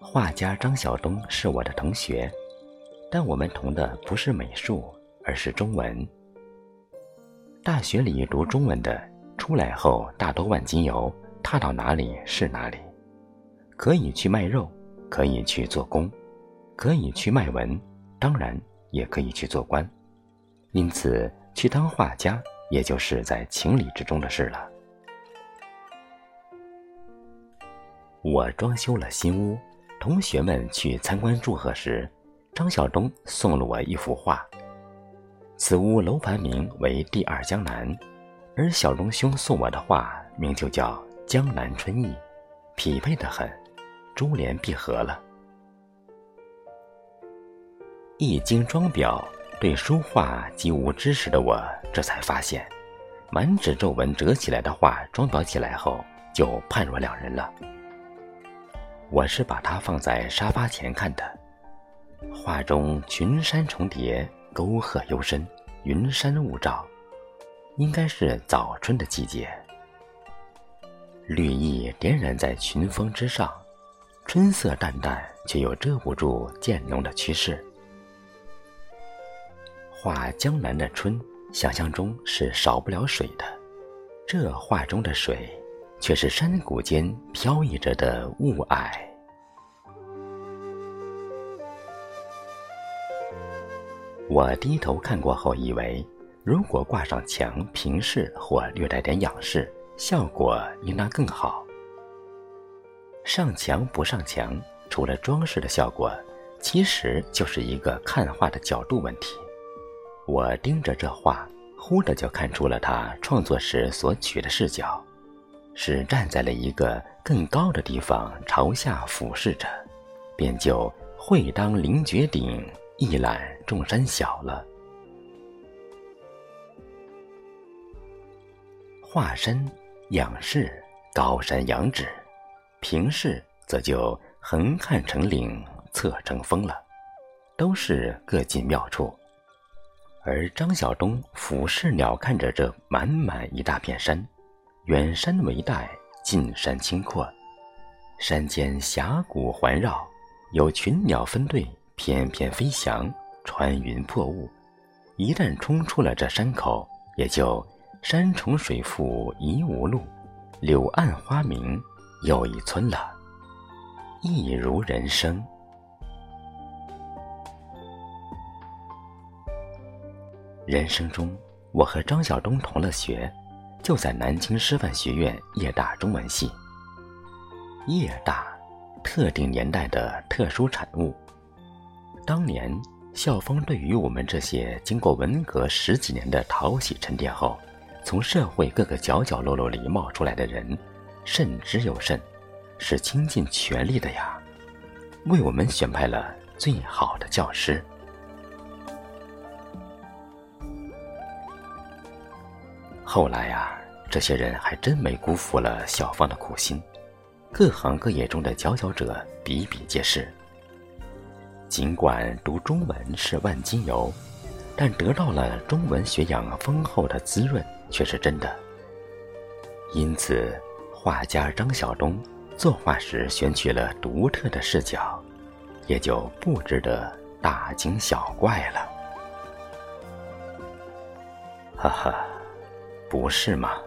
画家张晓东是我的同学，但我们同的不是美术，而是中文。大学里读中文的，出来后大多万金油，踏到哪里是哪里，可以去卖肉，可以去做工，可以去卖文，当然也可以去做官。因此，去当画家。也就是在情理之中的事了。我装修了新屋，同学们去参观祝贺时，张晓东送了我一幅画。此屋楼盘名为“第二江南”，而小东兄送我的画名就叫《江南春意》，匹配的很，珠联璧合了。一经装裱。对书画极无知识的我，这才发现，满纸皱纹折起来的画装裱起来后，就判若两人了。我是把它放在沙发前看的，画中群山重叠，沟壑幽深，云山雾罩，应该是早春的季节。绿意点染在群峰之上，春色淡淡，却又遮不住渐浓的趋势。画江南的春，想象中是少不了水的，这画中的水，却是山谷间飘逸着的雾霭。我低头看过后，以为如果挂上墙平视或略带点仰视，效果应当更好。上墙不上墙，除了装饰的效果，其实就是一个看画的角度问题。我盯着这画，忽的就看出了他创作时所取的视角，是站在了一个更高的地方朝下俯视着，便就会当凌绝顶，一览众山小了。画身仰视高山仰止，平视则就横看成岭，侧成峰了，都是各尽妙处。而张晓东俯视鸟看着这满满一大片山，远山为带，近山清阔，山间峡谷环绕，有群鸟分队翩翩飞翔，穿云破雾。一旦冲出了这山口，也就山重水复疑无路，柳暗花明又一村了，一如人生。人生中，我和张晓东同了学，就在南京师范学院夜大中文系。夜大，特定年代的特殊产物。当年校方对于我们这些经过文革十几年的淘洗沉淀后，从社会各个角角落落里冒出来的人，慎之又慎，是倾尽全力的呀，为我们选派了最好的教师。后来呀，这些人还真没辜负了小芳的苦心，各行各业中的佼佼者比比皆是。尽管读中文是万金油，但得到了中文学养丰厚的滋润却是真的。因此，画家张晓东作画时选取了独特的视角，也就不值得大惊小怪了。哈哈。不是吗？